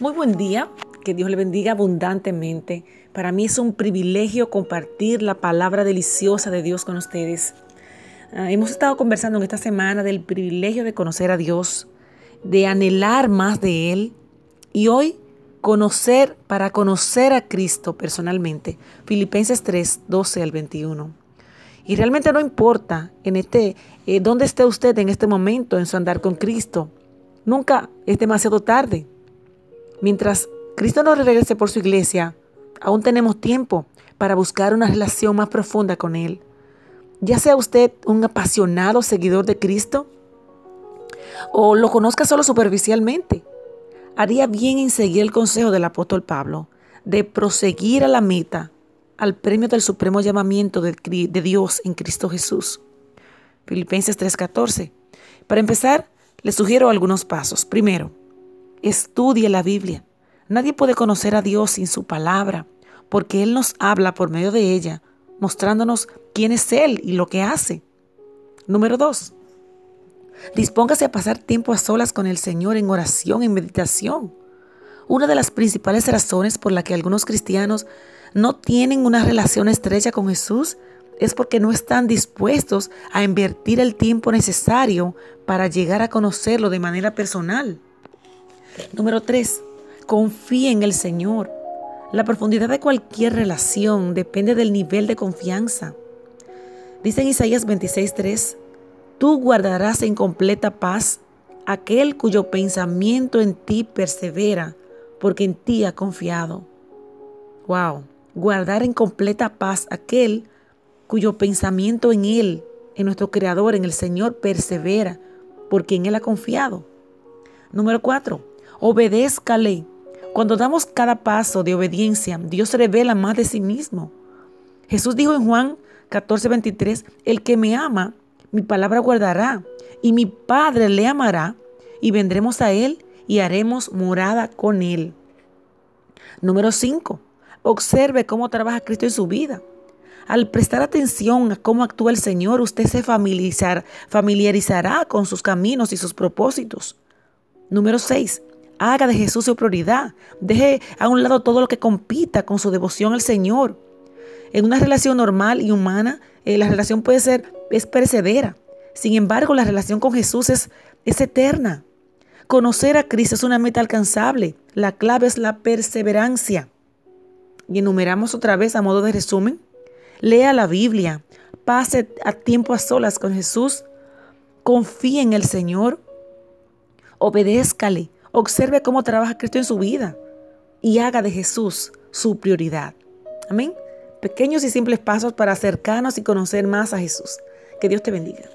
Muy buen día, que Dios le bendiga abundantemente. Para mí es un privilegio compartir la palabra deliciosa de Dios con ustedes. Ah, hemos estado conversando en esta semana del privilegio de conocer a Dios, de anhelar más de Él y hoy conocer para conocer a Cristo personalmente. Filipenses 3, 12 al 21. Y realmente no importa en este, eh, dónde esté usted en este momento en su andar con Cristo. Nunca es demasiado tarde. Mientras Cristo no regrese por su iglesia, aún tenemos tiempo para buscar una relación más profunda con Él. Ya sea usted un apasionado seguidor de Cristo o lo conozca solo superficialmente, haría bien en seguir el consejo del apóstol Pablo de proseguir a la meta, al premio del supremo llamamiento de, Dios en Cristo Jesús. Filipenses 3:14. Para empezar, le sugiero algunos pasos. Primero, Estudie la Biblia. Nadie puede conocer a Dios sin su palabra, porque Él nos habla por medio de ella, mostrándonos quién es Él y lo que hace. Número dos, dispóngase a pasar tiempo a solas con el Señor en oración, en meditación. Una de las principales razones por la que algunos cristianos no tienen una relación estrecha con Jesús es porque no están dispuestos a invertir el tiempo necesario para llegar a conocerlo de manera personal. Número 3. Confíe en el Señor. La profundidad de cualquier relación depende del nivel de confianza. Dice en Isaías 26:3, tú guardarás en completa paz aquel cuyo pensamiento en ti persevera, porque en ti ha confiado. Wow, guardar en completa paz aquel cuyo pensamiento en Él, en nuestro Creador, en el Señor, persevera, porque en Él ha confiado. Número 4 obedézcale. Cuando damos cada paso de obediencia, Dios revela más de sí mismo. Jesús dijo en Juan 14:23, el que me ama, mi palabra guardará, y mi Padre le amará, y vendremos a Él y haremos morada con Él. Número 5. Observe cómo trabaja Cristo en su vida. Al prestar atención a cómo actúa el Señor, usted se familiarizará con sus caminos y sus propósitos. Número 6. Haga de Jesús su prioridad. Deje a un lado todo lo que compita con su devoción al Señor. En una relación normal y humana, eh, la relación puede ser, es perecedera. Sin embargo, la relación con Jesús es, es eterna. Conocer a Cristo es una meta alcanzable. La clave es la perseverancia. Y enumeramos otra vez a modo de resumen. Lea la Biblia. Pase a tiempo a solas con Jesús. Confíe en el Señor. Obedézcale. Observe cómo trabaja Cristo en su vida y haga de Jesús su prioridad. Amén. Pequeños y simples pasos para acercarnos y conocer más a Jesús. Que Dios te bendiga.